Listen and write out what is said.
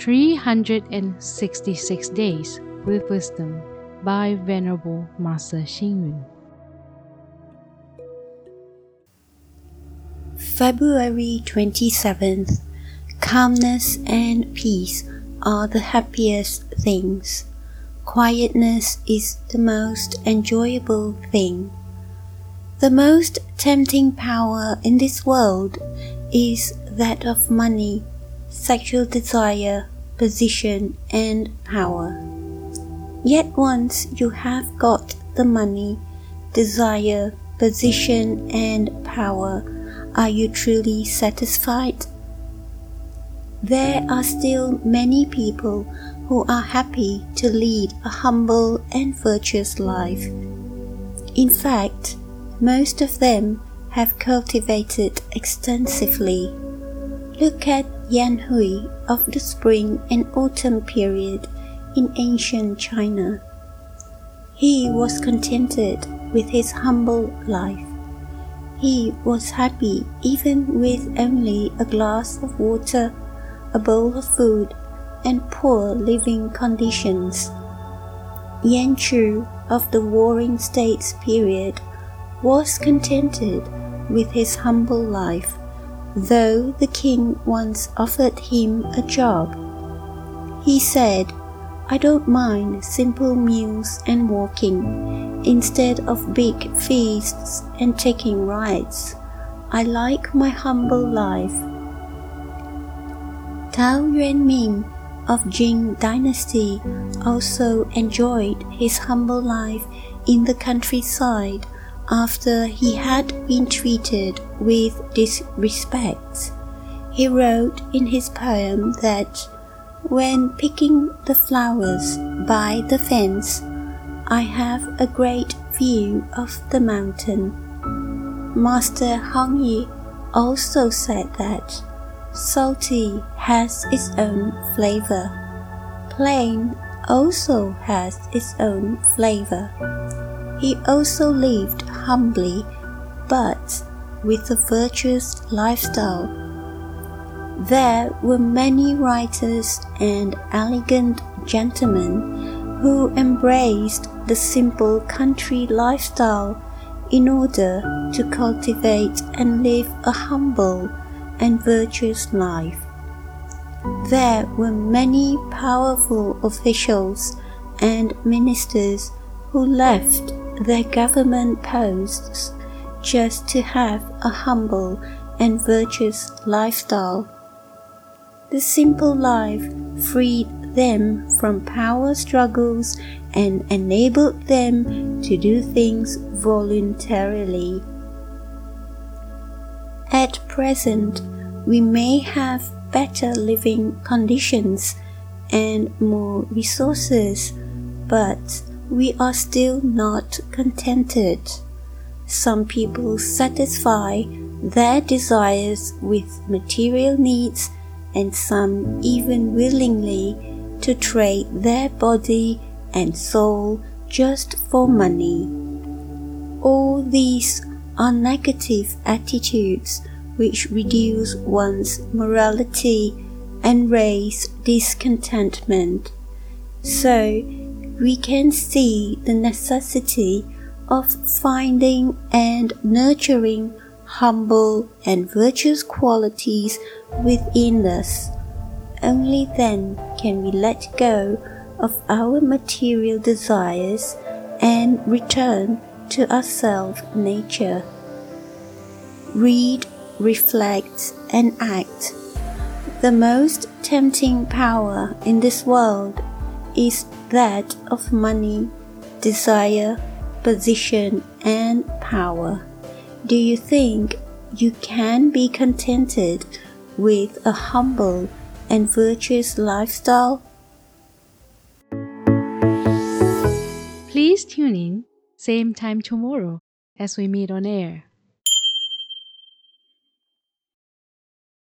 366 Days with Wisdom by Venerable Master Xing. February 27th. Calmness and peace are the happiest things. Quietness is the most enjoyable thing. The most tempting power in this world is that of money, sexual desire, position, and power. Yet once you have got the money, desire, position, and power, are you truly satisfied? There are still many people who are happy to lead a humble and virtuous life. In fact, most of them have cultivated extensively. Look at Yan Hui of the spring and autumn period in ancient China. He was contented with his humble life. He was happy even with only a glass of water a bowl of food, and poor living conditions. Yan Chu of the Warring States period was contented with his humble life, though the king once offered him a job. He said, I don't mind simple meals and walking instead of big feasts and taking rides. I like my humble life Tao Yuanming of Jin Dynasty also enjoyed his humble life in the countryside after he had been treated with disrespect. He wrote in his poem that when picking the flowers by the fence, I have a great view of the mountain. Master Hong Yi also said that Salty has its own flavor. Plain also has its own flavor. He also lived humbly, but with a virtuous lifestyle. There were many writers and elegant gentlemen who embraced the simple country lifestyle in order to cultivate and live a humble and virtuous life. There were many powerful officials and ministers who left their government posts just to have a humble and virtuous lifestyle. The simple life freed them from power struggles and enabled them to do things voluntarily. At present, we may have better living conditions and more resources, but we are still not contented. Some people satisfy their desires with material needs, and some even willingly to trade their body and soul just for money. All these are negative attitudes which reduce one's morality and raise discontentment. So, we can see the necessity of finding and nurturing humble and virtuous qualities within us. Only then can we let go of our material desires and return to our self nature. Read, reflect, and act. The most tempting power in this world is that of money, desire, position, and power. Do you think you can be contented with a humble and virtuous lifestyle? Please tune in, same time tomorrow as we meet on air.